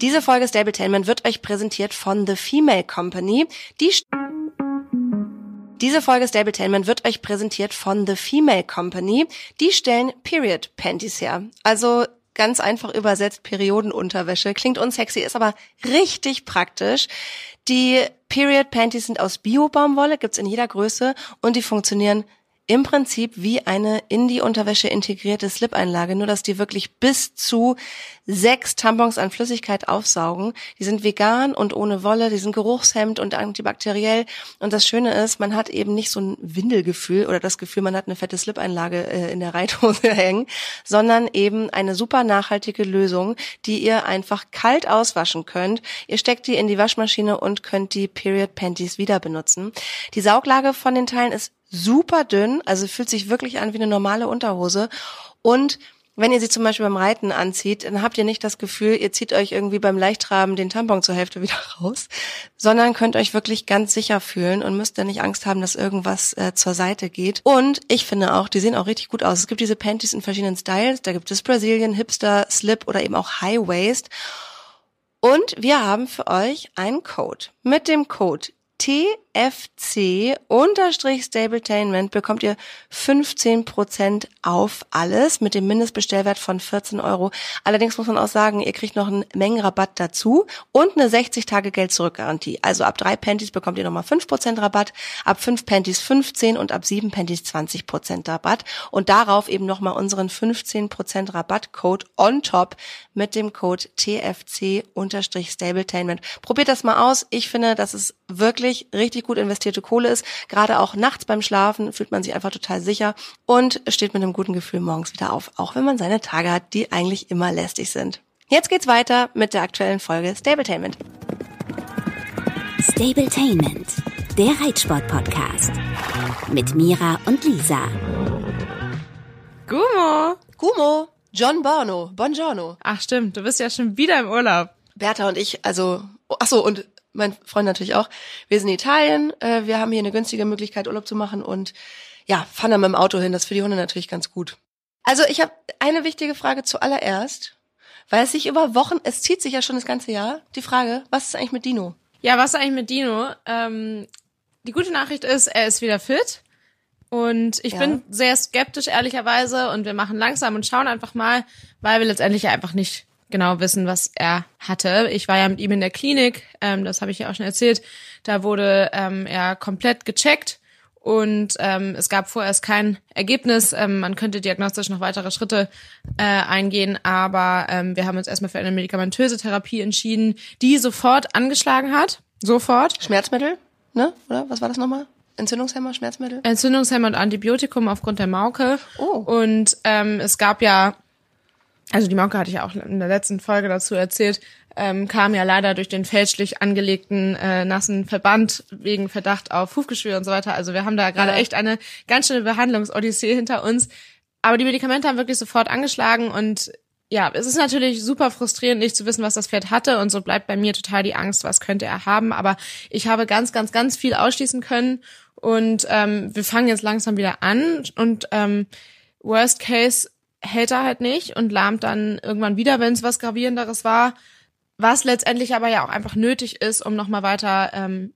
Diese Folge Stabletainment wird euch präsentiert von The Female Company. Die diese Folge Stabletainment wird euch präsentiert von The Female Company. Die stellen Period Panties her. Also ganz einfach übersetzt Periodenunterwäsche. Klingt unsexy, ist aber richtig praktisch. Die Period Panties sind aus Bio-Baumwolle, gibt's in jeder Größe und die funktionieren im Prinzip wie eine in die Unterwäsche integrierte Slip-Einlage, nur dass die wirklich bis zu sechs Tampons an Flüssigkeit aufsaugen. Die sind vegan und ohne Wolle, die sind geruchshemmend und antibakteriell. Und das Schöne ist, man hat eben nicht so ein Windelgefühl oder das Gefühl, man hat eine fette Slip-Einlage äh, in der Reithose hängen, sondern eben eine super nachhaltige Lösung, die ihr einfach kalt auswaschen könnt. Ihr steckt die in die Waschmaschine und könnt die Period Panties wieder benutzen. Die Sauglage von den Teilen ist super dünn, also fühlt sich wirklich an wie eine normale Unterhose und wenn ihr sie zum Beispiel beim Reiten anzieht, dann habt ihr nicht das Gefühl, ihr zieht euch irgendwie beim Leichttraben den Tampon zur Hälfte wieder raus, sondern könnt euch wirklich ganz sicher fühlen und müsst dann nicht Angst haben, dass irgendwas äh, zur Seite geht. Und ich finde auch, die sehen auch richtig gut aus. Es gibt diese Panties in verschiedenen Styles. Da gibt es Brazilian, Hipster, Slip oder eben auch High Waist. Und wir haben für euch einen Code. Mit dem Code TFC-Stabletainment bekommt ihr 15% auf alles mit dem Mindestbestellwert von 14 Euro. Allerdings muss man auch sagen, ihr kriegt noch einen Mengenrabatt dazu und eine 60-Tage-Geld-Zurück-Garantie. Also ab drei Panties bekommt ihr nochmal 5% Rabatt, ab fünf Panties 15 und ab sieben Panties 20% Rabatt und darauf eben nochmal unseren 15% Rabattcode on top mit dem Code TFC-Stabletainment. Probiert das mal aus. Ich finde, das ist wirklich richtig gut investierte Kohle ist. Gerade auch nachts beim Schlafen fühlt man sich einfach total sicher und steht mit einem guten Gefühl morgens wieder auf, auch wenn man seine Tage hat, die eigentlich immer lästig sind. Jetzt geht's weiter mit der aktuellen Folge Stabletainment. Stabletainment, der Reitsport-Podcast. Mit Mira und Lisa. Gumo. Gumo. John Bono. Buongiorno. Ach stimmt, du bist ja schon wieder im Urlaub. Bertha und ich, also, ach so, und mein Freund natürlich auch. Wir sind in Italien, äh, wir haben hier eine günstige Möglichkeit, Urlaub zu machen und ja, fahren dann mit dem Auto hin. Das ist für die Hunde natürlich ganz gut. Also ich habe eine wichtige Frage zuallererst, weil es sich über Wochen, es zieht sich ja schon das ganze Jahr, die Frage, was ist eigentlich mit Dino? Ja, was ist eigentlich mit Dino? Ähm, die gute Nachricht ist, er ist wieder fit. Und ich ja. bin sehr skeptisch, ehrlicherweise. Und wir machen langsam und schauen einfach mal, weil wir letztendlich einfach nicht genau wissen, was er hatte. Ich war ja mit ihm in der Klinik, ähm, das habe ich ja auch schon erzählt. Da wurde ähm, er komplett gecheckt und ähm, es gab vorerst kein Ergebnis. Ähm, man könnte diagnostisch noch weitere Schritte äh, eingehen, aber ähm, wir haben uns erstmal für eine medikamentöse Therapie entschieden, die sofort angeschlagen hat. Sofort. Schmerzmittel, ne? Oder was war das nochmal? Entzündungshemmer, Schmerzmittel? Entzündungshemmer und Antibiotikum aufgrund der Mauke. Oh. Und ähm, es gab ja also die Mauke hatte ich ja auch in der letzten Folge dazu erzählt, ähm, kam ja leider durch den fälschlich angelegten äh, nassen Verband wegen Verdacht auf Hufgeschwür und so weiter. Also wir haben da gerade ja. echt eine ganz schöne Behandlungsodyssee hinter uns. Aber die Medikamente haben wirklich sofort angeschlagen und ja, es ist natürlich super frustrierend, nicht zu wissen, was das Pferd hatte und so bleibt bei mir total die Angst, was könnte er haben. Aber ich habe ganz, ganz, ganz viel ausschließen können und ähm, wir fangen jetzt langsam wieder an und ähm, Worst Case hält er halt nicht und lahmt dann irgendwann wieder, wenn es was gravierenderes war, was letztendlich aber ja auch einfach nötig ist, um nochmal weiter ähm,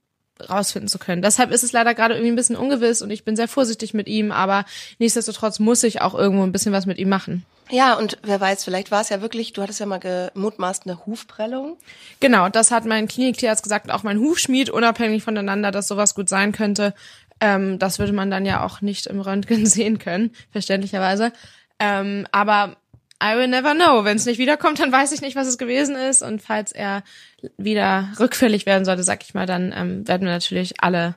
rausfinden zu können. Deshalb ist es leider gerade irgendwie ein bisschen ungewiss und ich bin sehr vorsichtig mit ihm, aber nichtsdestotrotz muss ich auch irgendwo ein bisschen was mit ihm machen. Ja, und wer weiß, vielleicht war es ja wirklich, du hattest ja mal gemutmaßt eine Hufprellung. Genau, das hat mein Kliniktierarzt gesagt, auch mein Hufschmied, unabhängig voneinander, dass sowas gut sein könnte. Ähm, das würde man dann ja auch nicht im Röntgen sehen können, verständlicherweise. Ähm, aber I will never know. Wenn es nicht wiederkommt, dann weiß ich nicht, was es gewesen ist. Und falls er wieder rückfällig werden sollte, sag ich mal, dann ähm, werden wir natürlich alle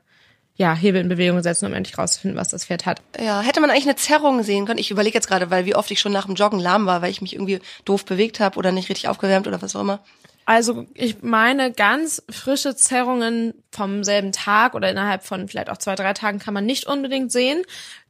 ja, Hebel in Bewegung setzen, um endlich rauszufinden, was das Pferd hat. Ja, hätte man eigentlich eine Zerrung sehen können? Ich überlege jetzt gerade, weil wie oft ich schon nach dem Joggen lahm war, weil ich mich irgendwie doof bewegt habe oder nicht richtig aufgewärmt oder was auch immer. Also ich meine, ganz frische Zerrungen vom selben Tag oder innerhalb von vielleicht auch zwei, drei Tagen kann man nicht unbedingt sehen.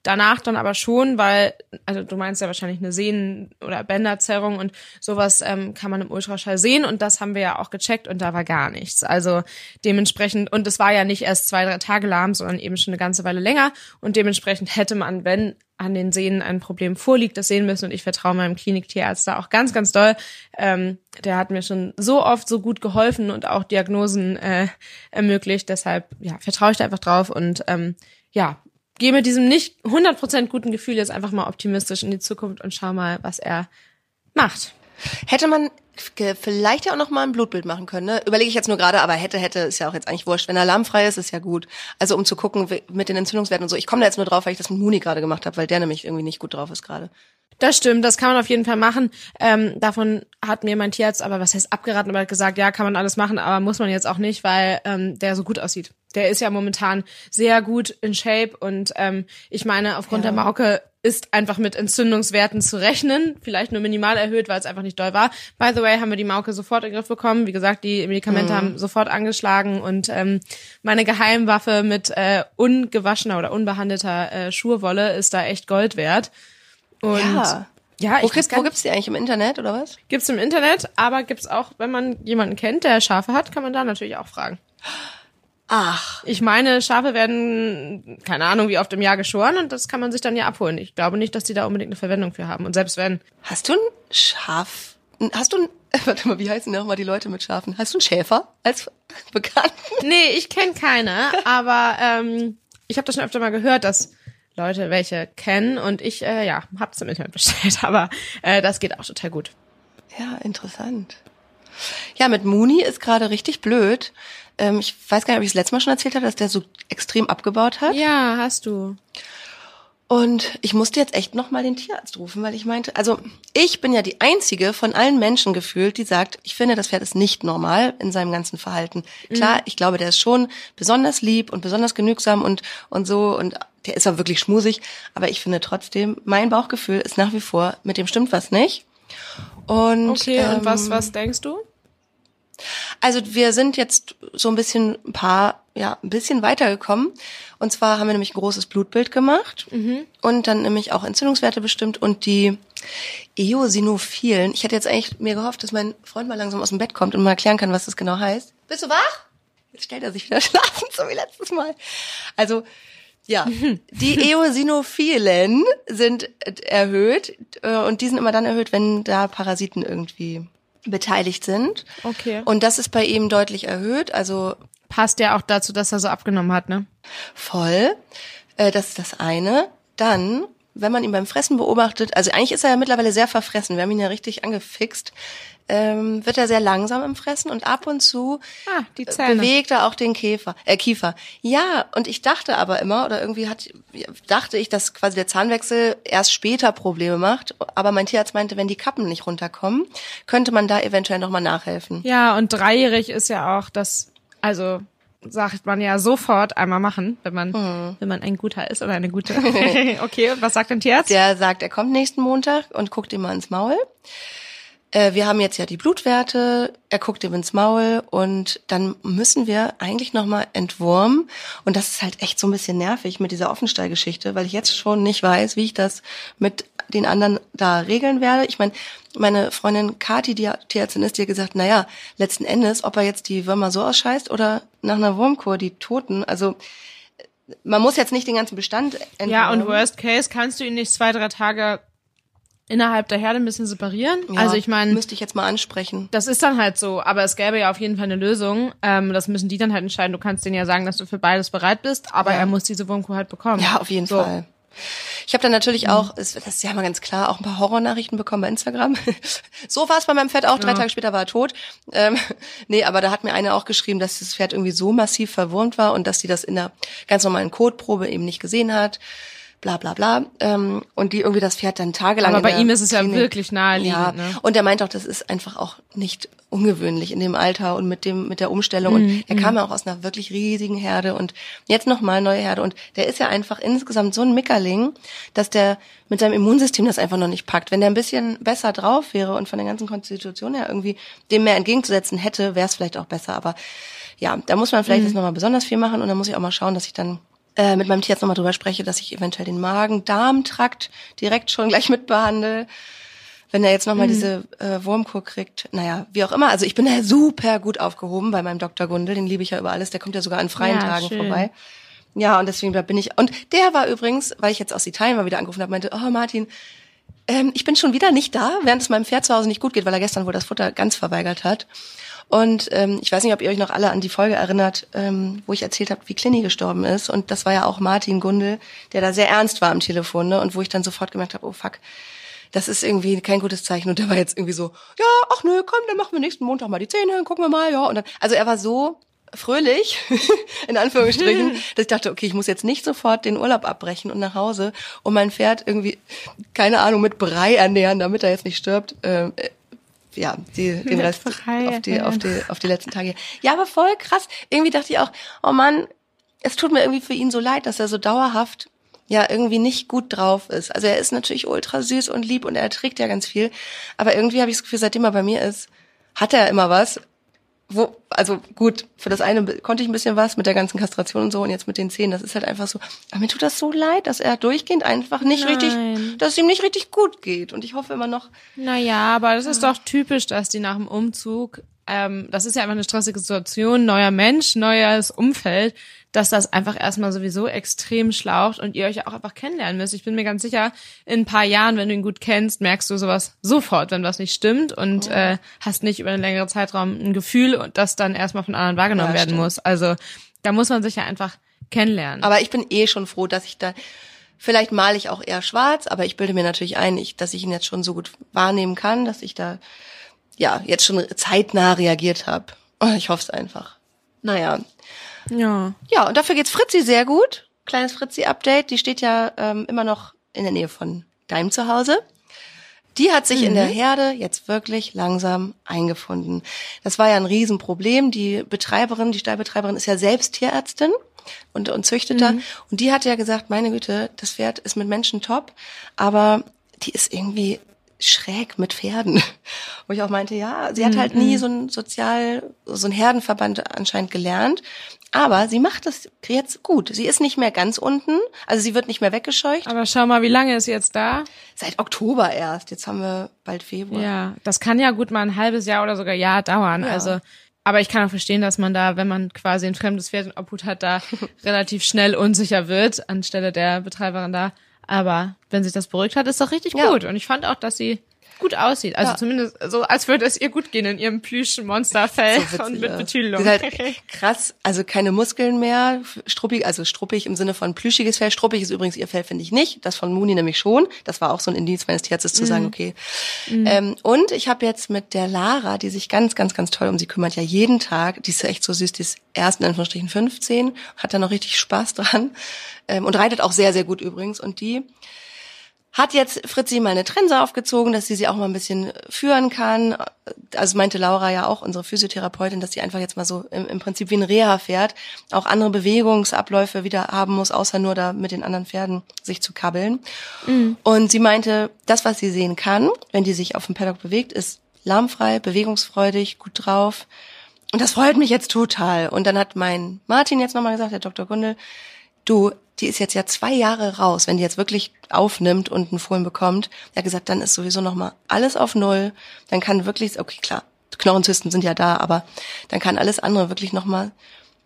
Danach dann aber schon, weil, also du meinst ja wahrscheinlich eine Sehnen- oder Bänderzerrung und sowas ähm, kann man im Ultraschall sehen und das haben wir ja auch gecheckt und da war gar nichts. Also dementsprechend, und es war ja nicht erst zwei, drei Tage lahm, sondern eben schon eine ganze Weile länger und dementsprechend hätte man, wenn an den Sehnen ein Problem vorliegt, das sehen müssen und ich vertraue meinem Kliniktierarzt da auch ganz, ganz doll. Ähm, der hat mir schon so oft so gut geholfen und auch Diagnosen äh, ermöglicht. Deshalb ja, vertraue ich da einfach drauf und ähm, ja, gehe mit diesem nicht 100% guten Gefühl jetzt einfach mal optimistisch in die Zukunft und schau mal, was er macht. Hätte man vielleicht ja auch noch mal ein Blutbild machen können. Ne? Überlege ich jetzt nur gerade, aber hätte, hätte, ist ja auch jetzt eigentlich wurscht. Wenn er alarmfrei ist, ist ja gut. Also um zu gucken mit den Entzündungswerten und so. Ich komme da jetzt nur drauf, weil ich das mit Muni gerade gemacht habe, weil der nämlich irgendwie nicht gut drauf ist gerade. Das stimmt, das kann man auf jeden Fall machen. Ähm, davon hat mir mein Tierarzt aber, was heißt abgeraten, aber hat gesagt, ja, kann man alles machen, aber muss man jetzt auch nicht, weil ähm, der so gut aussieht. Der ist ja momentan sehr gut in Shape und ähm, ich meine, aufgrund ja. der Mauke ist einfach mit Entzündungswerten zu rechnen, vielleicht nur minimal erhöht, weil es einfach nicht doll war. By the way, haben wir die Mauke sofort in den Griff bekommen. Wie gesagt, die Medikamente mhm. haben sofort angeschlagen und ähm, meine Geheimwaffe mit äh, ungewaschener oder unbehandelter äh, Schurwolle ist da echt Gold wert. Und ja. Ja, wo, gibt, wo gibt's die eigentlich im Internet oder was? Gibt's im Internet, aber gibt's auch, wenn man jemanden kennt, der Schafe hat, kann man da natürlich auch fragen. Ach. Ich meine, Schafe werden, keine Ahnung, wie oft im Jahr geschoren und das kann man sich dann ja abholen. Ich glaube nicht, dass die da unbedingt eine Verwendung für haben. Und selbst wenn. Hast du ein Schaf? Hast du ein, warte mal, wie heißen nochmal die Leute mit Schafen? Hast du einen Schäfer als Bekannten? Nee, ich kenne keine, aber ähm, ich habe das schon öfter mal gehört, dass Leute welche kennen und ich, äh, ja, hab's im Internet bestellt, aber äh, das geht auch total gut. Ja, interessant. Ja, mit Mooney ist gerade richtig blöd. Ähm, ich weiß gar nicht, ob ich es letztes Mal schon erzählt habe, dass der so extrem abgebaut hat. Ja, hast du. Und ich musste jetzt echt nochmal den Tierarzt rufen, weil ich meinte, also ich bin ja die einzige von allen Menschen gefühlt, die sagt, ich finde, das Pferd ist nicht normal in seinem ganzen Verhalten. Klar, mhm. ich glaube, der ist schon besonders lieb und besonders genügsam und, und so und der ist auch wirklich schmusig, aber ich finde trotzdem, mein Bauchgefühl ist nach wie vor, mit dem stimmt was nicht. Und, okay, ähm, und was, ähm, was denkst du? Also wir sind jetzt so ein bisschen ein paar, ja, ein bisschen weitergekommen. Und zwar haben wir nämlich ein großes Blutbild gemacht mhm. und dann nämlich auch Entzündungswerte bestimmt und die Eosinophilen. Ich hätte jetzt eigentlich mir gehofft, dass mein Freund mal langsam aus dem Bett kommt und mal erklären kann, was das genau heißt. Bist du wach? Jetzt stellt er sich wieder schlafen, so wie letztes Mal. Also, ja, die Eosinophilen sind erhöht äh, und die sind immer dann erhöht, wenn da Parasiten irgendwie beteiligt sind. Okay. Und das ist bei ihm deutlich erhöht. Also passt ja auch dazu, dass er so abgenommen hat, ne? Voll. Äh, das ist das eine. Dann, wenn man ihn beim Fressen beobachtet, also eigentlich ist er ja mittlerweile sehr verfressen. Wir haben ihn ja richtig angefixt ähm, wird er sehr langsam im Fressen und ab und zu ah, die Zähne. bewegt er auch den Käfer, äh, Kiefer. Ja, und ich dachte aber immer, oder irgendwie hat, dachte ich, dass quasi der Zahnwechsel erst später Probleme macht. Aber mein Tierarzt meinte, wenn die Kappen nicht runterkommen, könnte man da eventuell nochmal nachhelfen. Ja, und dreijährig ist ja auch das, also sagt man ja sofort einmal machen, wenn man, hm. wenn man ein guter ist oder eine gute. okay, und was sagt dein Tierarzt? Der sagt, er kommt nächsten Montag und guckt ihm mal ins Maul äh, wir haben jetzt ja die Blutwerte, er guckt ihm ins Maul und dann müssen wir eigentlich nochmal entwurmen. Und das ist halt echt so ein bisschen nervig mit dieser Offenstallgeschichte, weil ich jetzt schon nicht weiß, wie ich das mit den anderen da regeln werde. Ich meine, meine Freundin Kati, die Tierärztin ist, die hat gesagt, naja, letzten Endes, ob er jetzt die Würmer so ausscheißt oder nach einer Wurmkur die Toten, also man muss jetzt nicht den ganzen Bestand entwurmen. Ja, und worst case kannst du ihn nicht zwei, drei Tage innerhalb der Herde ein bisschen separieren. Ja, also ich meine, müsste ich jetzt mal ansprechen. Das ist dann halt so, aber es gäbe ja auf jeden Fall eine Lösung. Ähm, das müssen die dann halt entscheiden. Du kannst denen ja sagen, dass du für beides bereit bist, aber ja. er muss diese Wurmkuh halt bekommen. Ja, auf jeden so. Fall. Ich habe dann natürlich mhm. auch, das ist ja mal ganz klar, auch ein paar Horrornachrichten bekommen bei Instagram. so war es bei meinem Pferd auch. Drei ja. Tage später war er tot. Ähm, nee, aber da hat mir eine auch geschrieben, dass das Pferd irgendwie so massiv verwurmt war und dass sie das in der ganz normalen Kotprobe eben nicht gesehen hat bla bla bla. Ähm, und die irgendwie das Pferd dann tagelang. Aber bei ihm ist es Klinik, ja wirklich naheliegend. Ja. Ne? Und er meint auch, das ist einfach auch nicht ungewöhnlich in dem Alter und mit dem mit der Umstellung. Mhm. Und er kam ja auch aus einer wirklich riesigen Herde und jetzt nochmal neue Herde. Und der ist ja einfach insgesamt so ein Mickerling, dass der mit seinem Immunsystem das einfach noch nicht packt. Wenn der ein bisschen besser drauf wäre und von der ganzen Konstitution her irgendwie dem mehr entgegenzusetzen hätte, wäre es vielleicht auch besser. Aber ja, da muss man vielleicht mhm. jetzt nochmal besonders viel machen und dann muss ich auch mal schauen, dass ich dann äh, mit meinem Tierarzt nochmal drüber spreche, dass ich eventuell den Magen-Darm-Trakt direkt schon gleich mitbehandle. Wenn er jetzt nochmal mhm. diese äh, Wurmkur kriegt, naja, wie auch immer. Also ich bin da super gut aufgehoben bei meinem Dr. Gundel, den liebe ich ja über alles. Der kommt ja sogar an freien ja, Tagen schön. vorbei. Ja, und deswegen da bin ich. Und der war übrigens, weil ich jetzt aus Italien mal wieder angerufen habe, meinte, oh Martin, ähm, ich bin schon wieder nicht da, während es meinem Pferd zu Hause nicht gut geht, weil er gestern wohl das Futter ganz verweigert hat. Und ähm, ich weiß nicht, ob ihr euch noch alle an die Folge erinnert, ähm, wo ich erzählt habe, wie Clini gestorben ist. Und das war ja auch Martin Gundel, der da sehr ernst war am Telefon, ne? Und wo ich dann sofort gemerkt habe, oh fuck, das ist irgendwie kein gutes Zeichen. Und der war jetzt irgendwie so, ja, ach nö, komm, dann machen wir nächsten Montag mal die Zähne, gucken wir mal, ja. Und dann, also er war so fröhlich, in Anführungsstrichen, dass ich dachte, okay, ich muss jetzt nicht sofort den Urlaub abbrechen und nach Hause und mein Pferd irgendwie, keine Ahnung, mit Brei ernähren, damit er jetzt nicht stirbt. Ähm, äh, ja, die, den Rest auf die, auf die, auf die letzten Tage. Ja, aber voll krass. Irgendwie dachte ich auch, oh Mann, es tut mir irgendwie für ihn so leid, dass er so dauerhaft ja irgendwie nicht gut drauf ist. Also er ist natürlich ultra süß und lieb und er trägt ja ganz viel, aber irgendwie habe ich das Gefühl, seitdem er bei mir ist, hat er immer was wo, also gut, für das eine konnte ich ein bisschen was mit der ganzen Kastration und so und jetzt mit den Zähnen, das ist halt einfach so, aber mir tut das so leid, dass er durchgehend einfach nicht Nein. richtig, dass es ihm nicht richtig gut geht und ich hoffe immer noch. Naja, aber das ist doch typisch, dass die nach dem Umzug, ähm, das ist ja einfach eine stressige Situation, neuer Mensch, neues Umfeld, dass das einfach erstmal sowieso extrem schlaucht und ihr euch auch einfach kennenlernen müsst. Ich bin mir ganz sicher, in ein paar Jahren, wenn du ihn gut kennst, merkst du sowas sofort, wenn was nicht stimmt und oh. äh, hast nicht über einen längeren Zeitraum ein Gefühl und das dann erstmal von anderen wahrgenommen ja, werden stimmt. muss. Also da muss man sich ja einfach kennenlernen. Aber ich bin eh schon froh, dass ich da Vielleicht male ich auch eher schwarz, aber ich bilde mir natürlich ein, ich, dass ich ihn jetzt schon so gut wahrnehmen kann, dass ich da ja jetzt schon zeitnah reagiert habe. Ich hoffe es einfach. Naja, ja. Ja, und dafür geht's Fritzi sehr gut. Kleines Fritzi-Update. Die steht ja ähm, immer noch in der Nähe von deinem Zuhause. Die hat sich mhm. in der mhm. Herde jetzt wirklich langsam eingefunden. Das war ja ein Riesenproblem. Die Betreiberin, die Stallbetreiberin ist ja selbst Tierärztin und, und Züchteter. Mhm. Und die hat ja gesagt, meine Güte, das Pferd ist mit Menschen top, aber die ist irgendwie schräg mit Pferden. Wo ich auch meinte, ja, sie hat halt nie mhm. so ein Sozial, so ein Herdenverband anscheinend gelernt. Aber sie macht das jetzt gut. Sie ist nicht mehr ganz unten, also sie wird nicht mehr weggescheucht. Aber schau mal, wie lange ist sie jetzt da? Seit Oktober erst. Jetzt haben wir bald Februar. Ja, das kann ja gut mal ein halbes Jahr oder sogar Jahr dauern. Ja. Also, aber ich kann auch verstehen, dass man da, wenn man quasi ein fremdes Pferd in Obhut hat, da relativ schnell unsicher wird anstelle der Betreiberin da. Aber wenn sich das beruhigt hat, ist doch richtig ja. gut. Und ich fand auch, dass sie gut aussieht. Also ja. zumindest so, als würde es ihr gut gehen in ihrem plüschen Monsterfell so und mit Betüdelung. Halt krass, also keine Muskeln mehr, struppig, also struppig im Sinne von plüschiges Fell. Struppig ist übrigens ihr Fell, finde ich nicht. Das von Muni nämlich schon. Das war auch so ein Indiz meines Tierarztes zu mhm. sagen, okay. Mhm. Ähm, und ich habe jetzt mit der Lara, die sich ganz, ganz, ganz toll um sie kümmert, ja jeden Tag, die ist echt so süß, die ist erst in Anführungsstrichen 15, hat da noch richtig Spaß dran ähm, und reitet auch sehr, sehr gut übrigens. Und die hat jetzt Fritzi mal eine Trense aufgezogen, dass sie sie auch mal ein bisschen führen kann. Also meinte Laura ja auch, unsere Physiotherapeutin, dass sie einfach jetzt mal so im, im Prinzip wie ein Reha fährt, auch andere Bewegungsabläufe wieder haben muss, außer nur da mit den anderen Pferden sich zu kabbeln. Mhm. Und sie meinte, das, was sie sehen kann, wenn die sich auf dem Paddock bewegt, ist lahmfrei, bewegungsfreudig, gut drauf. Und das freut mich jetzt total. Und dann hat mein Martin jetzt nochmal gesagt, der Dr. Gundel, du, die ist jetzt ja zwei Jahre raus, wenn die jetzt wirklich aufnimmt und einen Fohlen bekommt, er hat gesagt, dann ist sowieso nochmal alles auf Null, dann kann wirklich, okay, klar, Knochenzysten sind ja da, aber dann kann alles andere wirklich nochmal,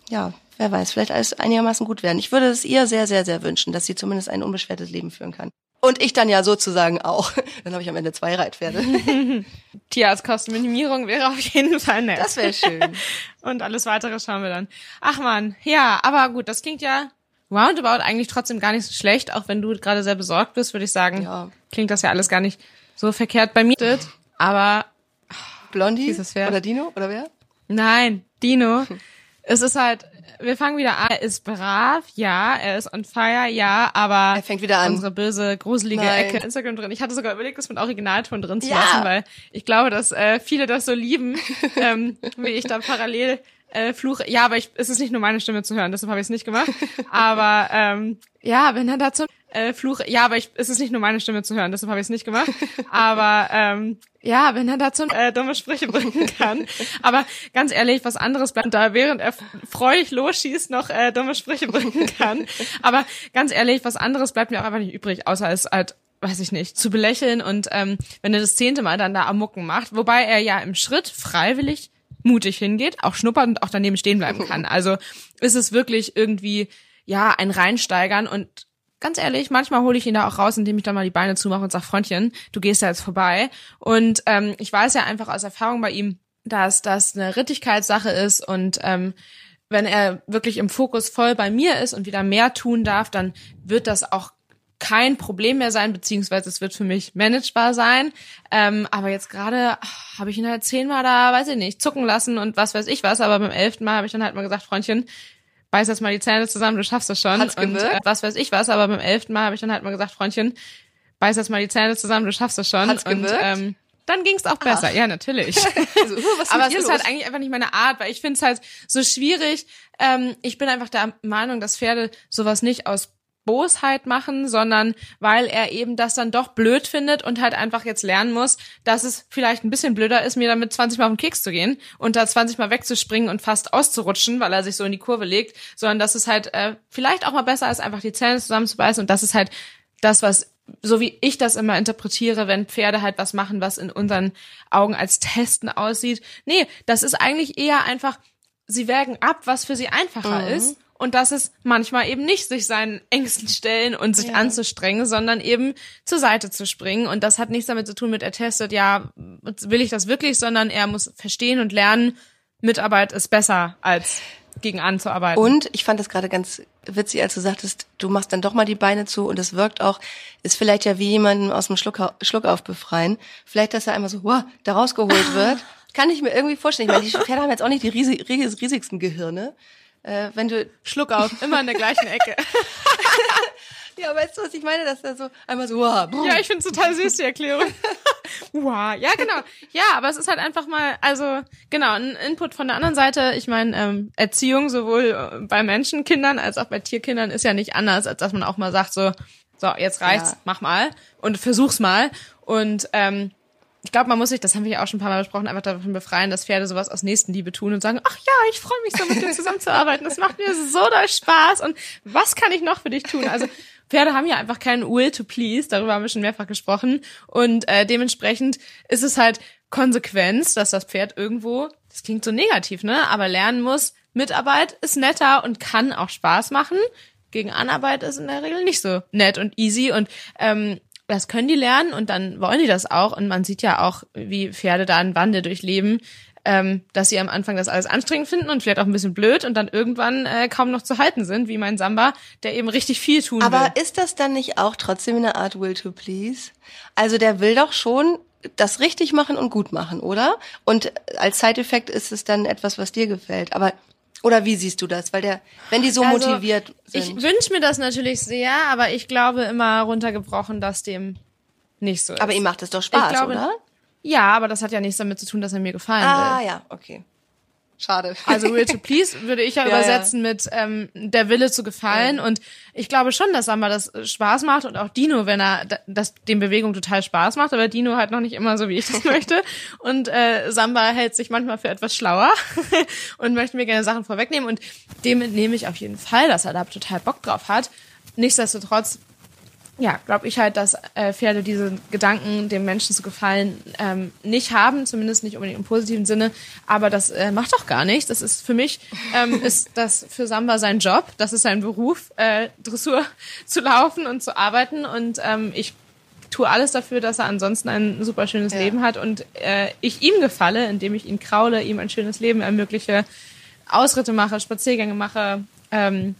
ja, wer weiß, vielleicht alles einigermaßen gut werden. Ich würde es ihr sehr, sehr, sehr wünschen, dass sie zumindest ein unbeschwertes Leben führen kann. Und ich dann ja sozusagen auch. Dann habe ich am Ende zwei Reitpferde. Tierarztkostenminimierung wäre auf jeden Fall nett. Das wäre schön. Und alles weitere schauen wir dann. Ach man, ja, aber gut, das klingt ja roundabout eigentlich trotzdem gar nicht so schlecht, auch wenn du gerade sehr besorgt bist, würde ich sagen, ja. klingt das ja alles gar nicht so verkehrt bei mir. Aber Blondie oder Dino oder wer? Nein, Dino. es ist halt, wir fangen wieder an. Er ist brav, ja, er ist on fire, ja, aber er fängt wieder an. unsere böse, gruselige Nein. Ecke Instagram drin. Ich hatte sogar überlegt, das mit Originalton drin zu ja. lassen, weil ich glaube, dass äh, viele das so lieben, ähm, wie ich da parallel äh, Fluche. Ja, aber ich, es ist nicht nur meine Stimme zu hören, deshalb habe ich es nicht gemacht. aber ähm, ja, wenn er dazu äh, Fluche. Ja, aber ich, es ist nicht nur meine Stimme zu hören, deshalb habe ich es nicht gemacht. Aber ähm, ja, wenn er dazu äh, dumme Sprüche bringen kann. Aber ganz ehrlich, was anderes bleibt da, während er freudig losschießt, noch äh, dumme Sprüche bringen kann. Aber ganz ehrlich, was anderes bleibt mir auch einfach nicht übrig, außer es halt weiß ich nicht, zu belächeln und ähm, wenn er das zehnte Mal dann da am Mucken macht, wobei er ja im Schritt freiwillig mutig hingeht, auch schnuppert und auch daneben stehen bleiben kann. Also ist es wirklich irgendwie ja, ein reinsteigern und ganz ehrlich, manchmal hole ich ihn da auch raus, indem ich dann mal die Beine zumache und sage, Freundchen, du gehst da jetzt vorbei. Und ähm, ich weiß ja einfach aus Erfahrung bei ihm, dass das eine Rittigkeitssache ist und ähm, wenn er wirklich im Fokus voll bei mir ist und wieder mehr tun darf, dann wird das auch kein Problem mehr sein, beziehungsweise es wird für mich managebar sein. Ähm, aber jetzt gerade habe ich ihn halt zehnmal da, weiß ich nicht, zucken lassen und was weiß ich was. Aber beim elften Mal habe ich dann halt mal gesagt, Freundchen, beiß jetzt mal die Zähne zusammen, du schaffst das schon. Hat's und äh, was weiß ich was. Aber beim elften Mal habe ich dann halt mal gesagt, Freundchen, beiß jetzt mal die Zähne zusammen, du schaffst das schon. Hat's und gewirkt? ähm, dann ging's auch besser. Ach. Ja, natürlich. Also, uh, Aber es ist los? halt eigentlich einfach nicht meine Art, weil ich finde es halt so schwierig. Ähm, ich bin einfach der Meinung, dass Pferde sowas nicht aus Bosheit machen, sondern weil er eben das dann doch blöd findet und halt einfach jetzt lernen muss, dass es vielleicht ein bisschen blöder ist, mir damit 20 Mal auf den Keks zu gehen und da 20 Mal wegzuspringen und fast auszurutschen, weil er sich so in die Kurve legt, sondern dass es halt äh, vielleicht auch mal besser ist, einfach die Zähne zusammenzubeißen und das ist halt das, was so wie ich das immer interpretiere, wenn Pferde halt was machen, was in unseren Augen als Testen aussieht. Nee, das ist eigentlich eher einfach, sie wägen ab, was für sie einfacher Mhm. ist. Und das ist manchmal eben nicht sich seinen Ängsten stellen und sich Ja. anzustrengen, sondern eben zur Seite zu springen. Und das hat nichts damit zu tun mit, er testet, ja, will ich das wirklich, sondern er muss verstehen und lernen, Mitarbeit ist besser als gegen anzuarbeiten. Und ich fand das gerade ganz witzig, als du sagtest, du machst dann doch mal die Beine zu und es wirkt auch, ist vielleicht ja wie jemanden aus dem Schluck, Schluckauf befreien. Vielleicht, dass er einmal so, wow, da rausgeholt wird. Kann ich mir irgendwie vorstellen. Ich meine, die Pferde haben jetzt auch nicht die riesig, riesigsten Gehirne. Äh, wenn du, Schluck auf, immer in der gleichen Ecke. ja, weißt du, was ich meine? Dass er so einmal so, wow, boom. Ja, ich finde es total süß, die Erklärung. wow, ja, genau. Ja, aber es ist halt einfach mal, also genau, ein Input von der anderen Seite. Ich meine, ähm, Erziehung sowohl äh, bei Menschenkindern als auch bei Tierkindern ist ja nicht anders, als dass man auch mal sagt so, so, jetzt reicht's, Ja. mach mal und versuch's mal. Und ähm, ich glaube, man muss sich, das haben wir ja auch schon ein paar Mal besprochen, einfach davon befreien, dass Pferde sowas aus Nächstenliebe tun und sagen, ach ja, ich freue mich so, mit dir zusammenzuarbeiten. Das macht mir so doll Spaß. Und was kann ich noch für dich tun? Also Pferde haben ja einfach keinen Will to please, darüber haben wir schon mehrfach gesprochen. Und äh, dementsprechend ist es halt Konsequenz, dass das Pferd irgendwo, das klingt so negativ, ne? Aber lernen muss, Mitarbeit ist netter und kann auch Spaß machen. Gegen Anarbeit ist in der Regel nicht so nett und easy. Und ähm, das können die lernen und dann wollen die das auch. Und man sieht ja auch, wie Pferde da einen Wandel durchleben, ähm, dass sie am Anfang das alles anstrengend finden und vielleicht auch ein bisschen blöd und dann irgendwann äh, kaum noch zu halten sind, wie mein Samba, der eben richtig viel tun Aber will. ist das dann nicht auch trotzdem eine Art Will to Please? Also der will doch schon das richtig machen und gut machen, oder? Und als Side-Effekt ist es dann etwas, was dir gefällt. Aber oder wie siehst du das? Weil der, wenn die so Also, motiviert Ich sind. wünsche mir das natürlich sehr, aber ich glaube immer runtergebrochen, dass dem nicht so ist. aber ihm macht es doch Spaß, Ich glaube- oder? ja, aber das hat ja nichts damit zu tun, dass er mir gefallen Ah will. ja, okay. Schade. Also Will to Please würde ich ja, Ja, übersetzen mit ähm, der Wille zu gefallen. Und ich glaube schon, dass Samba das äh, Spaß macht und auch Dino, wenn er das dem Bewegung total Spaß macht, aber Dino halt noch nicht immer so, wie ich das möchte. Und äh, Samba hält sich manchmal für etwas schlauer und möchte mir gerne Sachen vorwegnehmen. Und dem entnehme ich auf jeden Fall, dass er da total Bock drauf hat. Nichtsdestotrotz ja, glaube ich halt, dass äh, Pferde diese Gedanken, dem Menschen zu gefallen, ähm, nicht haben, zumindest nicht unbedingt im positiven Sinne. Aber das äh, macht doch gar nichts. Das ist für mich, ähm, ist das für Samba sein Job, das ist sein Beruf, äh, Dressur zu laufen und zu arbeiten. Und ähm, ich tue alles dafür, dass er ansonsten ein super schönes Ja. Leben hat und äh, ich ihm gefalle, indem ich ihn kraule, ihm ein schönes Leben ermögliche, Ausritte mache, Spaziergänge mache, ähm,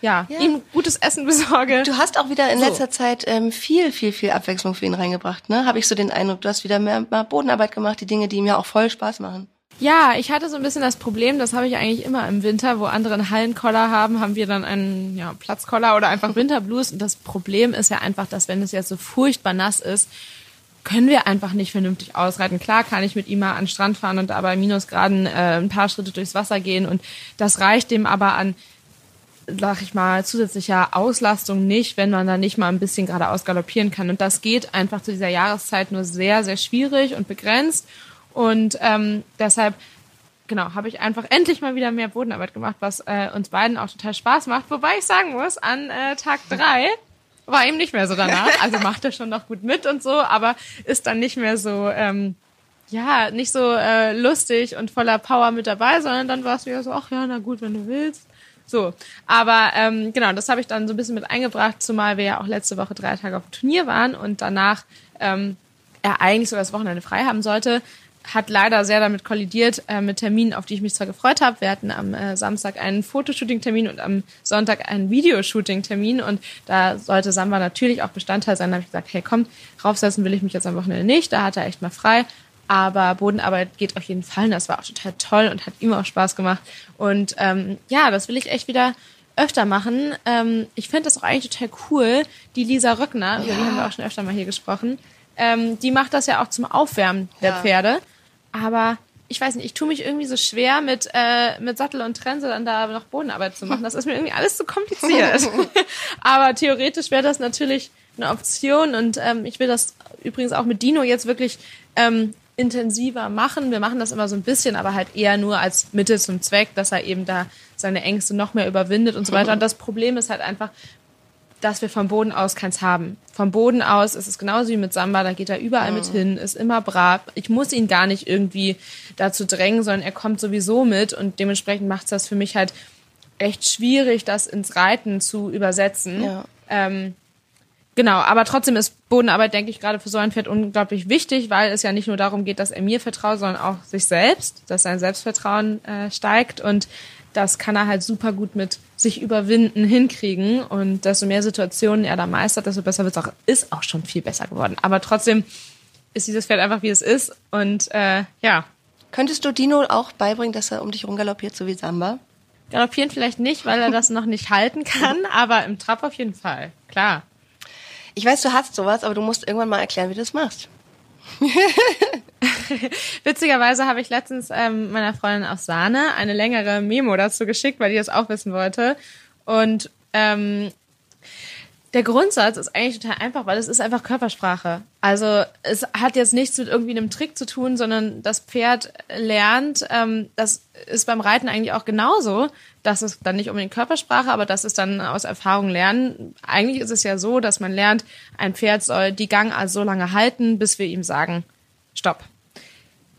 ja, Ja. ihm gutes Essen besorge. Du hast auch wieder in So. letzter Zeit ähm, viel, viel, viel Abwechslung für ihn reingebracht, ne? Habe ich so den Eindruck, du hast wieder mehr, mehr Bodenarbeit gemacht, die Dinge, die ihm ja auch voll Spaß machen. Ja, ich hatte so ein bisschen das Problem, das habe ich eigentlich immer im Winter, wo andere einen Hallenkoller haben, haben wir dann einen ja, Platzkoller oder einfach Winterblues. Und das Problem ist ja einfach, dass wenn es jetzt so furchtbar nass ist, können wir einfach nicht vernünftig ausreiten. Klar kann ich mit ihm mal an den Strand fahren und da bei Minusgraden äh, ein paar Schritte durchs Wasser gehen und das reicht dem aber an sag ich mal, zusätzlicher Auslastung nicht, wenn man da nicht mal ein bisschen geradeaus galoppieren kann. Und das geht einfach zu dieser Jahreszeit nur sehr, sehr schwierig und begrenzt. Und ähm, deshalb, genau, habe ich einfach endlich mal wieder mehr Bodenarbeit gemacht, was äh, uns beiden auch total Spaß macht. Wobei ich sagen muss, an äh, Tag drei war ihm nicht mehr so danach. Also macht er schon noch gut mit und so, aber ist dann nicht mehr so, ähm, ja, nicht so äh, lustig und voller Power mit dabei, sondern dann war es wieder so, ach ja, na gut, wenn du willst. So, aber ähm, genau, das habe ich dann so ein bisschen mit eingebracht, zumal wir ja auch letzte Woche drei Tage auf dem Turnier waren und danach ähm, er eigentlich sogar das Wochenende frei haben sollte, hat leider sehr damit kollidiert äh, mit Terminen, auf die ich mich zwar gefreut habe. Wir hatten am äh, Samstag einen Fotoshooting-Termin und am Sonntag einen Videoshooting-Termin und da sollte Samba natürlich auch Bestandteil sein. Da habe ich gesagt, hey komm, raufsetzen will ich mich jetzt am Wochenende nicht. Da hat er echt mal frei. Aber Bodenarbeit geht auf jeden Fall. Und das war auch total toll und hat ihm auch Spaß gemacht. Und ähm, ja, das will ich echt wieder öfter machen. Ähm, ich finde das auch eigentlich total cool. Die Lisa Röckner, ja. über die haben wir auch schon öfter mal hier gesprochen, ähm, die macht das ja auch zum Aufwärmen der ja. Pferde. Aber ich weiß nicht, ich tue mich irgendwie so schwer mit, äh, mit Sattel und Trense dann da noch Bodenarbeit zu machen. Das ist mir irgendwie alles zu kompliziert. Aber theoretisch wäre das natürlich eine Option und ähm, ich will das übrigens auch mit Dino jetzt wirklich ähm, intensiver machen. Wir machen das immer so ein bisschen, aber halt eher nur als Mittel zum Zweck, dass er eben da seine Ängste noch mehr überwindet und so weiter. Und das Problem ist halt einfach, dass wir vom Boden aus keins haben. Vom Boden aus ist es genauso wie mit Samba, da geht er überall mhm. mit hin, ist immer brav. Ich muss ihn gar nicht irgendwie dazu drängen, sondern er kommt sowieso mit und dementsprechend macht es das für mich halt echt schwierig, das ins Reiten zu übersetzen. Ja. Ähm, genau, aber trotzdem ist Bodenarbeit, denke ich, gerade für so ein Pferd unglaublich wichtig, weil es ja nicht nur darum geht, dass er mir vertraut, sondern auch sich selbst, dass sein Selbstvertrauen äh, steigt und das kann er halt super gut mit sich überwinden hinkriegen. Und desto mehr Situationen er da meistert, desto besser wird es auch. Ist auch schon viel besser geworden. Aber trotzdem ist dieses Pferd einfach, wie es ist. Und äh, ja. Könntest du Dino auch beibringen, dass er um dich rumgaloppiert, so wie Samba? Galoppieren vielleicht nicht, weil er das noch nicht halten kann, aber im Trab auf jeden Fall. Klar. Ich weiß, du hast sowas, aber du musst irgendwann mal erklären, wie du das machst. Witzigerweise habe ich letztens ähm, meiner Freundin aus Sahne eine längere Memo dazu geschickt, weil die das auch wissen wollte. Und ähm, der Grundsatz ist eigentlich total einfach, weil es ist einfach Körpersprache. Also es hat jetzt nichts mit irgendwie einem Trick zu tun, sondern das Pferd lernt, ähm, das ist beim Reiten eigentlich auch genauso. Das ist dann nicht unbedingt Körpersprache, aber das ist dann aus Erfahrung lernen. Eigentlich ist es ja so, dass man lernt, ein Pferd soll die Gangart so lange halten, bis wir ihm sagen, stopp.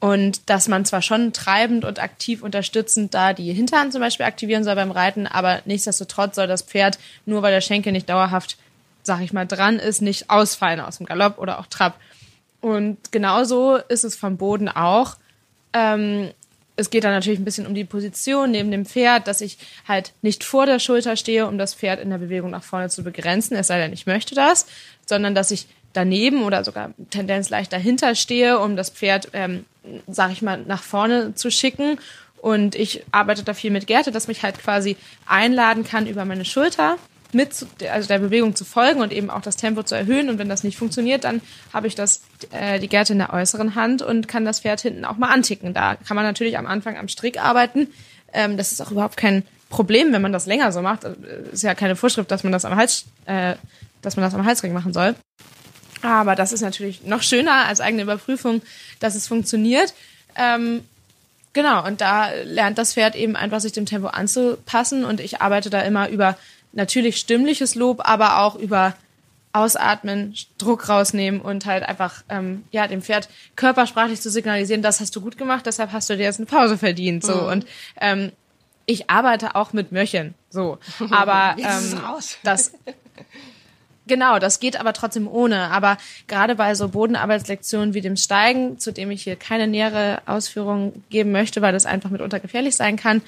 Und dass man zwar schon treibend und aktiv unterstützend da die Hinterhand zum Beispiel aktivieren soll beim Reiten, aber nichtsdestotrotz soll das Pferd, nur weil der Schenkel nicht dauerhaft, sag ich mal, dran ist, nicht ausfallen aus dem Galopp oder auch Trab. Und genauso ist es vom Boden auch. Ähm, es geht dann natürlich ein bisschen um die Position neben dem Pferd, dass ich halt nicht vor der Schulter stehe, um das Pferd in der Bewegung nach vorne zu begrenzen, es sei denn, ich möchte das, sondern dass ich daneben oder sogar Tendenz leicht dahinter stehe, um das Pferd, ähm, sag ich mal, nach vorne zu schicken. Und ich arbeite da viel mit Gerte, dass mich halt quasi einladen kann, über meine Schulter mit, zu, also der Bewegung zu folgen und eben auch das Tempo zu erhöhen. Und wenn das nicht funktioniert, dann habe ich das, äh, die Gerte in der äußeren Hand und kann das Pferd hinten auch mal anticken. Da kann man natürlich am Anfang am Strick arbeiten. Ähm, das ist auch überhaupt kein Problem, wenn man das länger so macht. Ist ja keine Vorschrift, dass man das am Hals, äh, dass man das am Halsring machen soll. Aber das ist natürlich noch schöner als eigene Überprüfung, dass es funktioniert. Ähm, genau, und da lernt das Pferd eben einfach, sich dem Tempo anzupassen. Und ich arbeite da immer über natürlich stimmliches Lob, aber auch über Ausatmen, Druck rausnehmen und halt einfach ähm, ja dem Pferd körpersprachlich zu signalisieren, das hast du gut gemacht, deshalb hast du dir jetzt eine Pause verdient. So mhm. und ähm, ich arbeite auch mit Möchen, so, aber ähm, das Genau, das geht aber trotzdem ohne. Aber gerade bei so Bodenarbeitslektionen wie dem Steigen, zu dem ich hier keine nähere Ausführung geben möchte, weil das einfach mitunter gefährlich sein kann,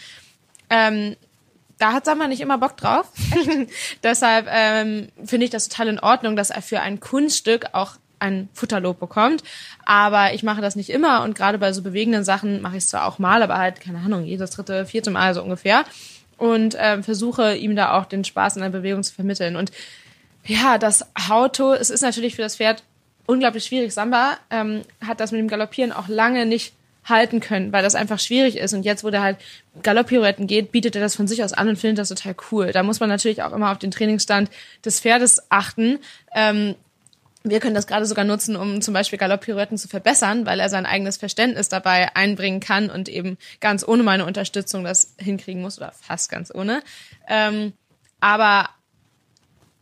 ähm, da hat Samba nicht immer Bock drauf. Deshalb ähm, finde ich das total in Ordnung, dass er für ein Kunststück auch ein Futterlob bekommt. Aber ich mache das nicht immer und gerade bei so bewegenden Sachen mache ich es zwar auch mal, aber halt, keine Ahnung, jedes dritte, vierte Mal so ungefähr. Und ähm, versuche ihm da auch den Spaß in der Bewegung zu vermitteln. Und ja, das Auto, es ist natürlich für das Pferd unglaublich schwierig. Samba ähm, hat das mit dem Galoppieren auch lange nicht halten können, weil das einfach schwierig ist. Und jetzt, wo der halt Galopppirouetten geht, bietet er das von sich aus an und findet das total cool. Da muss man natürlich auch immer auf den Trainingsstand des Pferdes achten. Ähm, wir können das gerade sogar nutzen, um zum Beispiel Galopppirouetten zu verbessern, weil er sein eigenes Verständnis dabei einbringen kann und eben ganz ohne meine Unterstützung das hinkriegen muss oder fast ganz ohne. Ähm, aber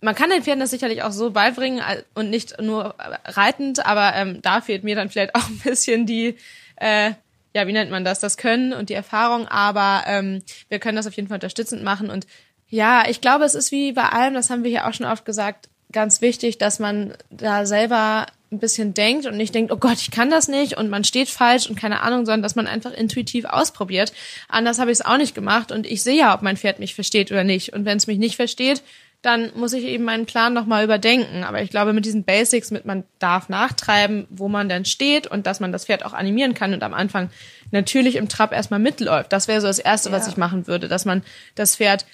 man kann den Pferden das sicherlich auch so beibringen und nicht nur reitend, aber ähm, da fehlt mir dann vielleicht auch ein bisschen die, äh, ja, wie nennt man das, das Können und die Erfahrung, aber ähm, wir können das auf jeden Fall unterstützend machen und ja, ich glaube, es ist wie bei allem, das haben wir hier auch schon oft gesagt, ganz wichtig, dass man da selber ein bisschen denkt und nicht denkt, oh Gott, ich kann das nicht und man steht falsch und keine Ahnung, sondern dass man einfach intuitiv ausprobiert. Anders habe ich es auch nicht gemacht und ich sehe ja, ob mein Pferd mich versteht oder nicht. Und wenn es mich nicht versteht, dann muss ich eben meinen Plan nochmal überdenken. Aber ich glaube, mit diesen Basics, mit man darf nachtreiben, wo man dann steht und dass man das Pferd auch animieren kann und am Anfang natürlich im Trab erstmal mitläuft. Das wäre so das Erste, ja. was ich machen würde, dass man das Pferd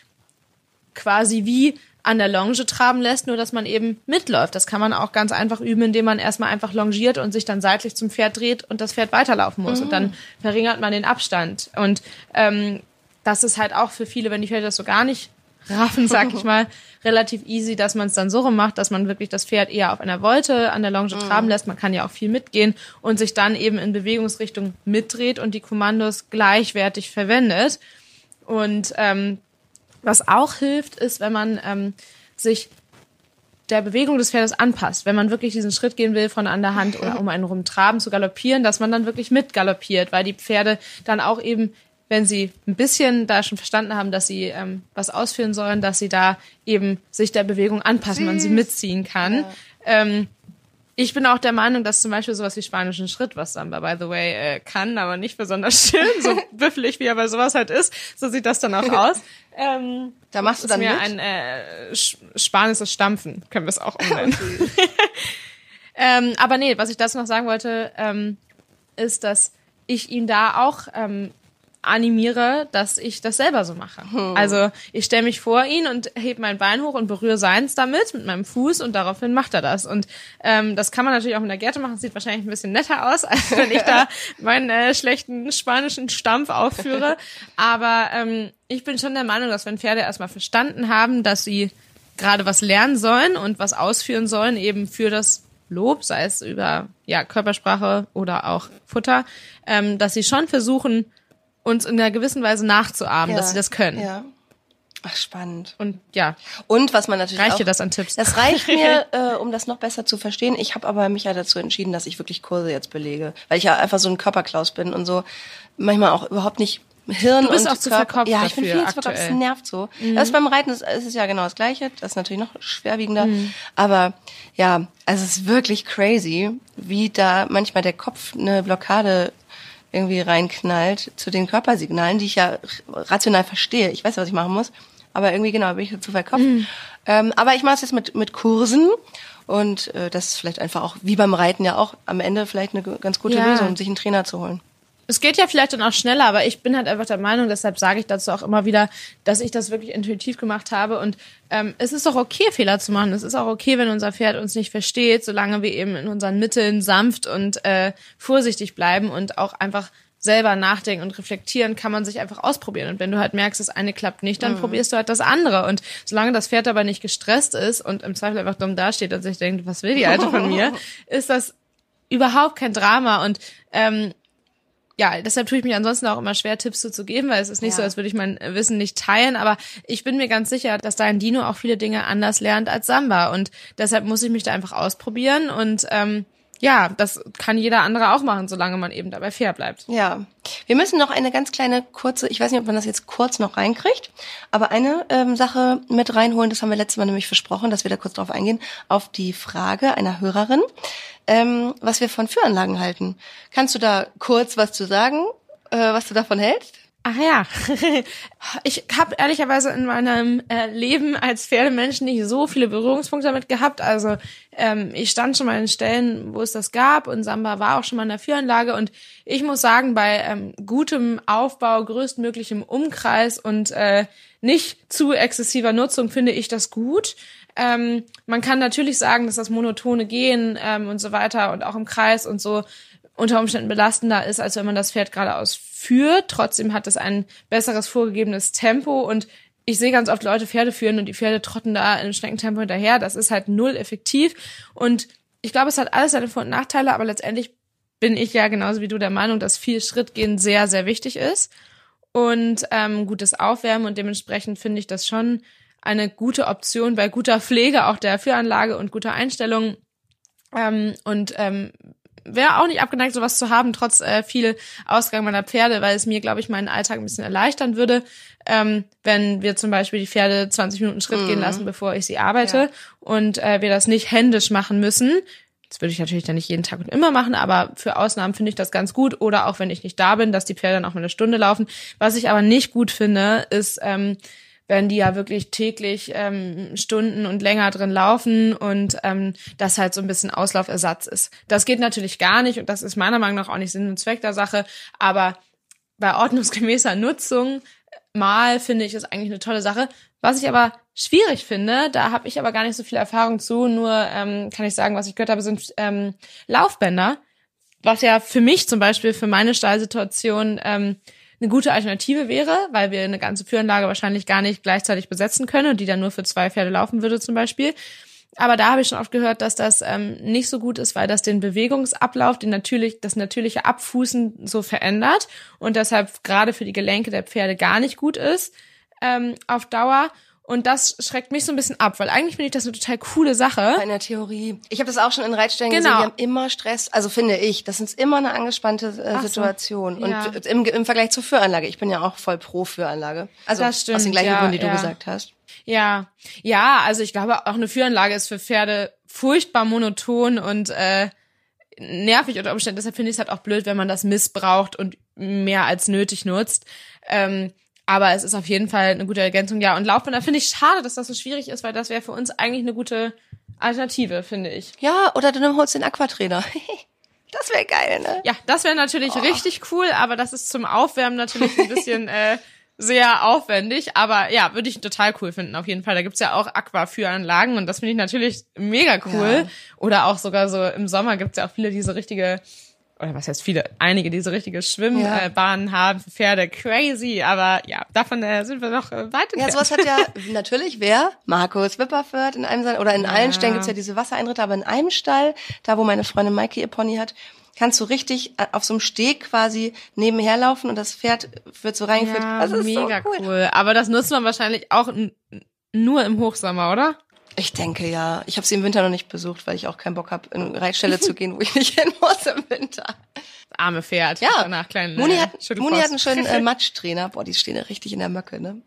quasi wie an der Longe traben lässt, nur dass man eben mitläuft. Das kann man auch ganz einfach üben, indem man erstmal einfach longiert und sich dann seitlich zum Pferd dreht und das Pferd weiterlaufen muss. Mhm. Und dann mhm. verringert man den Abstand. Und ähm, das ist halt auch für viele, wenn die Pferde das so gar nicht raffen, sag ich mal, relativ easy, dass man es dann so rum macht, dass man wirklich das Pferd eher auf einer Wolte an der Longe mhm. traben lässt. Man kann ja auch viel mitgehen und sich dann eben in Bewegungsrichtung mitdreht und die Kommandos gleichwertig verwendet. Und ähm, was auch hilft, ist, wenn man ähm, sich der Bewegung des Pferdes anpasst. Wenn man wirklich diesen Schritt gehen will von an der Hand oder um einen rum traben zu galoppieren, dass man dann wirklich mitgaloppiert, weil die Pferde dann auch eben, wenn sie ein bisschen da schon verstanden haben, dass sie ähm, was ausführen sollen, dass sie da eben sich der Bewegung anpassen, man sie mitziehen kann. Ja. Ähm, ich bin auch der Meinung, dass zum Beispiel sowas wie spanischen Schritt, was Samba, by the way, äh, kann, aber nicht besonders schön, so büffelig wie er bei sowas halt ist, so sieht das dann auch aus. Ähm, da machst du dann mir mit? ein äh, spanisches Stampfen, können wir es auch umnennen. ähm, aber nee, was ich dazu noch sagen wollte, ähm, ist, dass ich ihn da auch ähm, animiere, dass ich das selber so mache. Hm. Also ich stelle mich vor ihn und heb mein Bein hoch und berühre seins damit mit meinem Fuß und daraufhin macht er das. Und ähm, das kann man natürlich auch in der Gerte machen. sieht wahrscheinlich ein bisschen netter aus, als wenn ich da meinen äh, schlechten spanischen Stampf aufführe. Aber ähm, ich bin schon der Meinung, dass wenn Pferde erstmal verstanden haben, dass sie gerade was lernen sollen und was ausführen sollen, eben für das Lob, sei es über ja, Körpersprache oder auch Futter, ähm, dass sie schon versuchen, uns in einer gewissen Weise nachzuahmen, ja. dass sie das können. Ja. Ach, spannend. Und ja. Und was man natürlich reicht auch, dir das an Tipps? Das reicht mir, äh, um das noch besser zu verstehen. Ich habe aber mich ja dazu entschieden, dass ich wirklich Kurse jetzt belege, weil ich ja einfach so ein Körperklaus bin und so manchmal auch überhaupt nicht Hirn du bist und auch zu verkopft Ja, ich bin viel zu verkopft. Das nervt so. Mhm. Das beim Reiten ist, ist es ja genau das Gleiche. Das ist natürlich noch schwerwiegender. Mhm. Aber ja, also es ist wirklich crazy, wie da manchmal der Kopf eine Blockade irgendwie reinknallt zu den Körpersignalen, die ich ja rational verstehe. Ich weiß ja, was ich machen muss, aber irgendwie genau bin ich zu verkopft. Mhm. Ähm, aber ich mache es jetzt mit mit Kursen und äh, das ist vielleicht einfach auch wie beim Reiten ja auch am Ende vielleicht eine ganz gute ja. Lösung, sich einen Trainer zu holen es geht ja vielleicht dann auch schneller, aber ich bin halt einfach der Meinung, deshalb sage ich dazu auch immer wieder, dass ich das wirklich intuitiv gemacht habe. Und ähm, es ist auch okay, Fehler zu machen. Es ist auch okay, wenn unser Pferd uns nicht versteht, solange wir eben in unseren Mitteln sanft und äh, vorsichtig bleiben und auch einfach selber nachdenken und reflektieren, kann man sich einfach ausprobieren. Und wenn du halt merkst, das eine klappt nicht, dann mhm. probierst du halt das andere. Und solange das Pferd aber nicht gestresst ist und im Zweifel einfach dumm dasteht und sich denkt, was will die Alte von mir, ist das überhaupt kein Drama. Und ähm, ja, deshalb tue ich mich ansonsten auch immer schwer, Tipps zu geben, weil es ist nicht ja. so, als würde ich mein Wissen nicht teilen. Aber ich bin mir ganz sicher, dass dein Dino auch viele Dinge anders lernt als Samba. Und deshalb muss ich mich da einfach ausprobieren und ähm, ja, das kann jeder andere auch machen, solange man eben dabei fair bleibt. Ja. Wir müssen noch eine ganz kleine kurze, ich weiß nicht, ob man das jetzt kurz noch reinkriegt, aber eine ähm, Sache mit reinholen, das haben wir letztes Mal nämlich versprochen, dass wir da kurz drauf eingehen, auf die Frage einer Hörerin, ähm, was wir von Führanlagen halten. Kannst du da kurz was zu sagen, äh, was du davon hältst? Ach ja, ich habe ehrlicherweise in meinem äh, Leben als Pferdemensch nicht so viele Berührungspunkte damit gehabt. Also ähm, ich stand schon mal in Stellen, wo es das gab und Samba war auch schon mal in der Führanlage und ich muss sagen, bei ähm, gutem Aufbau, größtmöglichem Umkreis und äh, nicht zu exzessiver Nutzung finde ich das gut. Ähm, man kann natürlich sagen, dass das monotone Gehen ähm, und so weiter und auch im Kreis und so unter Umständen belastender ist, als wenn man das Pferd geradeaus führt. Trotzdem hat es ein besseres vorgegebenes Tempo und ich sehe ganz oft Leute Pferde führen und die Pferde trotten da in Schneckentempo hinterher. Das ist halt null effektiv. Und ich glaube, es hat alles seine Vor- und Nachteile, aber letztendlich bin ich ja genauso wie du der Meinung, dass viel Schrittgehen sehr, sehr wichtig ist. Und ähm, gutes Aufwärmen und dementsprechend finde ich das schon eine gute Option bei guter Pflege auch der Führanlage und guter Einstellung. Ähm, und ähm, wäre auch nicht abgeneigt, sowas zu haben, trotz äh, viel Ausgang meiner Pferde, weil es mir, glaube ich, meinen Alltag ein bisschen erleichtern würde, ähm, wenn wir zum Beispiel die Pferde 20 Minuten Schritt mhm. gehen lassen, bevor ich sie arbeite ja. und äh, wir das nicht händisch machen müssen. Das würde ich natürlich dann nicht jeden Tag und immer machen, aber für Ausnahmen finde ich das ganz gut. Oder auch wenn ich nicht da bin, dass die Pferde dann auch mal eine Stunde laufen. Was ich aber nicht gut finde, ist, ähm, wenn die ja wirklich täglich ähm, Stunden und länger drin laufen und ähm, das halt so ein bisschen Auslaufersatz ist. Das geht natürlich gar nicht und das ist meiner Meinung nach auch nicht Sinn und Zweck der Sache, aber bei ordnungsgemäßer Nutzung mal finde ich ist eigentlich eine tolle Sache. Was ich aber schwierig finde, da habe ich aber gar nicht so viel Erfahrung zu, nur ähm, kann ich sagen, was ich gehört habe, sind ähm, Laufbänder, was ja für mich zum Beispiel, für meine Stallsituation ähm, eine gute Alternative wäre, weil wir eine ganze Führanlage wahrscheinlich gar nicht gleichzeitig besetzen können und die dann nur für zwei Pferde laufen würde zum Beispiel. Aber da habe ich schon oft gehört, dass das ähm, nicht so gut ist, weil das den Bewegungsablauf, den natürlich, das natürliche Abfußen so verändert und deshalb gerade für die Gelenke der Pferde gar nicht gut ist ähm, auf Dauer. Und das schreckt mich so ein bisschen ab, weil eigentlich finde ich das eine total coole Sache. In der Theorie. Ich habe das auch schon in Reitstellen genau. gesehen, die haben immer Stress, also finde ich, das ist immer eine angespannte äh, Situation. So. Und ja. im, im Vergleich zur Führanlage, ich bin ja auch voll pro Führanlage. Also das stimmt, aus den gleichen ja, Gründen, die ja. du gesagt hast. Ja, ja, also ich glaube, auch eine Führanlage ist für Pferde furchtbar monoton und äh, nervig unter Umständen. Deshalb finde ich es halt auch blöd, wenn man das missbraucht und mehr als nötig nutzt. Ähm, aber es ist auf jeden Fall eine gute Ergänzung, ja. Und Laufbänder finde ich schade, dass das so schwierig ist, weil das wäre für uns eigentlich eine gute Alternative, finde ich. Ja, oder du holst den Aquatrainer. das wäre geil, ne? Ja, das wäre natürlich oh. richtig cool, aber das ist zum Aufwärmen natürlich ein bisschen äh, sehr aufwendig. Aber ja, würde ich total cool finden, auf jeden Fall. Da gibt's ja auch Aquaführanlagen und das finde ich natürlich mega cool. Ja. Oder auch sogar so im Sommer gibt's ja auch viele diese richtige oder was heißt viele, einige diese richtige Schwimmbahnen ja. haben für Pferde, crazy, aber ja, davon äh, sind wir noch äh, weit entfernt. Ja, sowas hat ja natürlich wer? Markus Wipperfürth in einem oder in ja. allen Stellen gibt's ja diese Wassereinritte, aber in einem Stall, da wo meine Freundin Maike ihr Pony hat, kannst du richtig äh, auf so einem Steg quasi nebenher laufen und das Pferd wird so reingeführt. Ja, das ist mega so cool. cool. Aber das nutzt man wahrscheinlich auch nur im Hochsommer, oder? Ich denke ja. Ich habe sie im Winter noch nicht besucht, weil ich auch keinen Bock habe, in eine Reitstelle zu gehen, wo ich nicht hin muss im Winter. Arme Pferd. Ja. Danach kleinen, Moni äh, hat, Moni hat einen schönen äh, Matschtrainer. Boah, die stehen ja richtig in der Möcke, ne?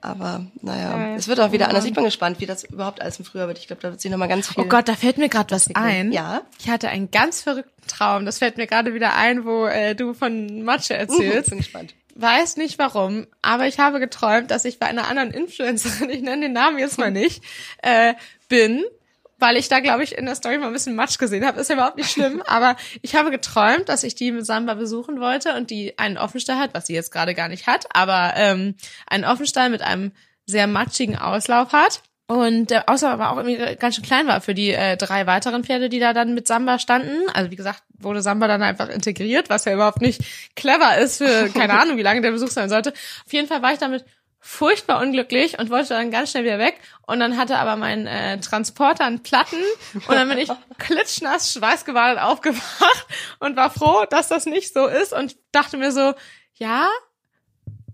Aber naja, äh, es wird auch wieder anders. Ich bin gespannt, wie das überhaupt alles im Frühjahr wird. Ich glaube, da wird sich nochmal ganz viel. Oh Gott, da fällt mir gerade was ein. Ja. Ich hatte einen ganz verrückten Traum. Das fällt mir gerade wieder ein, wo äh, du von Matsche erzählst. bin gespannt weiß nicht warum, aber ich habe geträumt, dass ich bei einer anderen Influencerin, ich nenne den Namen jetzt mal nicht, äh, bin, weil ich da, glaube ich, in der Story mal ein bisschen Matsch gesehen habe. Ist ja überhaupt nicht schlimm, aber ich habe geträumt, dass ich die mit Samba besuchen wollte und die einen Offenstall hat, was sie jetzt gerade gar nicht hat, aber ähm, einen Offenstall mit einem sehr matschigen Auslauf hat. Und der Auslauf aber auch irgendwie ganz schön klein war für die äh, drei weiteren Pferde, die da dann mit Samba standen. Also wie gesagt, wurde Samba dann einfach integriert, was ja überhaupt nicht clever ist für keine Ahnung, wie lange der Besuch sein sollte. Auf jeden Fall war ich damit furchtbar unglücklich und wollte dann ganz schnell wieder weg. Und dann hatte aber mein äh, Transporter einen Platten und dann bin ich klitschnass, schweißgebadet aufgewacht und war froh, dass das nicht so ist und dachte mir so, ja,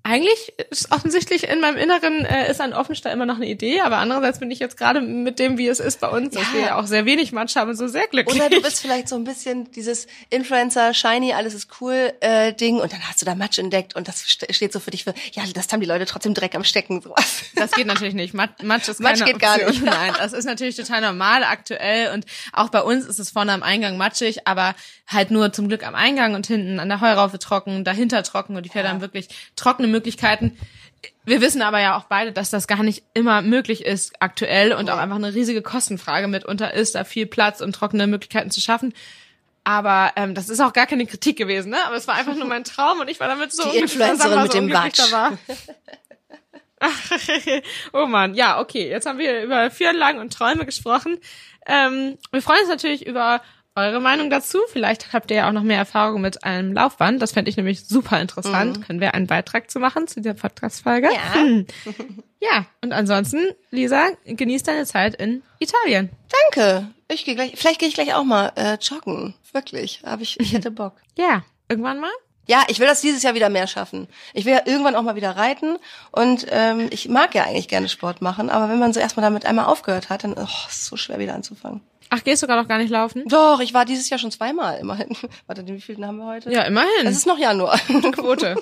eigentlich ist offensichtlich in meinem Inneren äh, ist ein Offenstall immer noch eine Idee, aber andererseits bin ich jetzt gerade mit dem, wie es ist bei uns, ja. dass wir ja auch sehr wenig Matsch haben, so sehr glücklich. Oder du bist vielleicht so ein bisschen dieses Influencer, shiny, alles ist cool äh, Ding und dann hast du da Matsch entdeckt und das steht so für dich für, ja, das haben die Leute trotzdem Dreck am Stecken, sowas. Das geht natürlich nicht. Matsch ist keine Matsch geht Option. gar nicht. Nein, das ist natürlich total normal aktuell und auch bei uns ist es vorne am Eingang matschig, aber halt nur zum Glück am Eingang und hinten an der Heuraufe trocken, dahinter trocken und die Pferde ja. haben wirklich trockene Möglichkeiten. Wir wissen aber ja auch beide, dass das gar nicht immer möglich ist aktuell und auch einfach eine riesige Kostenfrage mitunter ist, da viel Platz und trockene Möglichkeiten zu schaffen. Aber ähm, das ist auch gar keine Kritik gewesen, ne? Aber es war einfach nur mein Traum und ich war damit so Die Influencerin mit so dem Watsch. oh man, ja, okay. Jetzt haben wir über Führanlagen und Träume gesprochen. Ähm, wir freuen uns natürlich über eure Meinung dazu. Vielleicht habt ihr ja auch noch mehr Erfahrung mit einem Laufband. Das fände ich nämlich super interessant. Mhm. Können wir einen Beitrag zu machen zu dieser Podcast-Folge? Ja. Hm. ja, und ansonsten, Lisa, genieß deine Zeit in Italien. Danke. Ich gehe gleich, vielleicht gehe ich gleich auch mal äh, joggen. Wirklich. Aber ich, ich hätte Bock. ja, irgendwann mal? Ja, ich will das dieses Jahr wieder mehr schaffen. Ich will ja irgendwann auch mal wieder reiten und ähm, ich mag ja eigentlich gerne Sport machen, aber wenn man so erstmal damit einmal aufgehört hat, dann oh, ist es so schwer wieder anzufangen. Ach, gehst du gerade noch gar nicht laufen? Doch, ich war dieses Jahr schon zweimal, immerhin. Warte, wie viel haben wir heute? Ja, immerhin. Es ist noch Januar. Quote.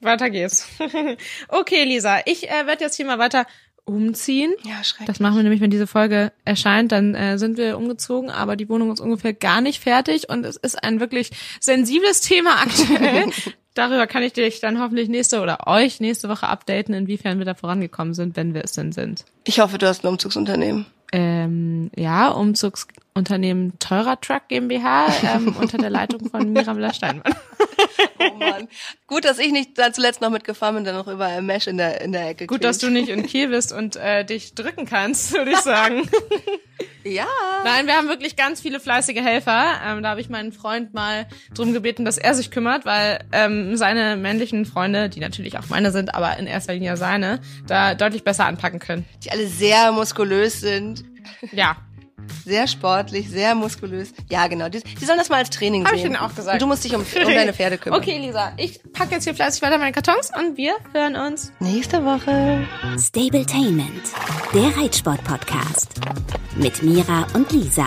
weiter geht's. okay, Lisa, ich äh, werde jetzt hier mal weiter umziehen. Ja, schrecklich. Das machen wir nämlich, wenn diese Folge erscheint, dann äh, sind wir umgezogen, aber die Wohnung ist ungefähr gar nicht fertig und es ist ein wirklich sensibles Thema aktuell. Darüber kann ich dich dann hoffentlich nächste oder euch nächste Woche updaten, inwiefern wir da vorangekommen sind, wenn wir es denn sind. Ich hoffe, du hast ein Umzugsunternehmen. Ähm, ja, Umzugsunternehmen Teurer Truck GmbH ähm, unter der Leitung von Mirabella Steinmann. Oh Mann. Gut, dass ich nicht da zuletzt noch mitgefahren bin, dann noch überall Mesh in der, in der Ecke Gut, dass du nicht in Kiel bist und äh, dich drücken kannst, würde ich sagen. Ja. Nein, wir haben wirklich ganz viele fleißige Helfer. Ähm, da habe ich meinen Freund mal drum gebeten, dass er sich kümmert, weil ähm, seine männlichen Freunde, die natürlich auch meine sind, aber in erster Linie seine, da deutlich besser anpacken können. Die alle sehr muskulös sind. Ja, Sehr sportlich, sehr muskulös. Ja, genau. Die, die sollen das mal als Training Hab sehen. ich ihnen auch gesagt. Und du musst dich um, um deine Pferde kümmern. Okay, Lisa, ich packe jetzt hier fleißig weiter meine Kartons und wir hören uns. Nächste Woche. Stabletainment, der Reitsport-Podcast. Mit Mira und Lisa.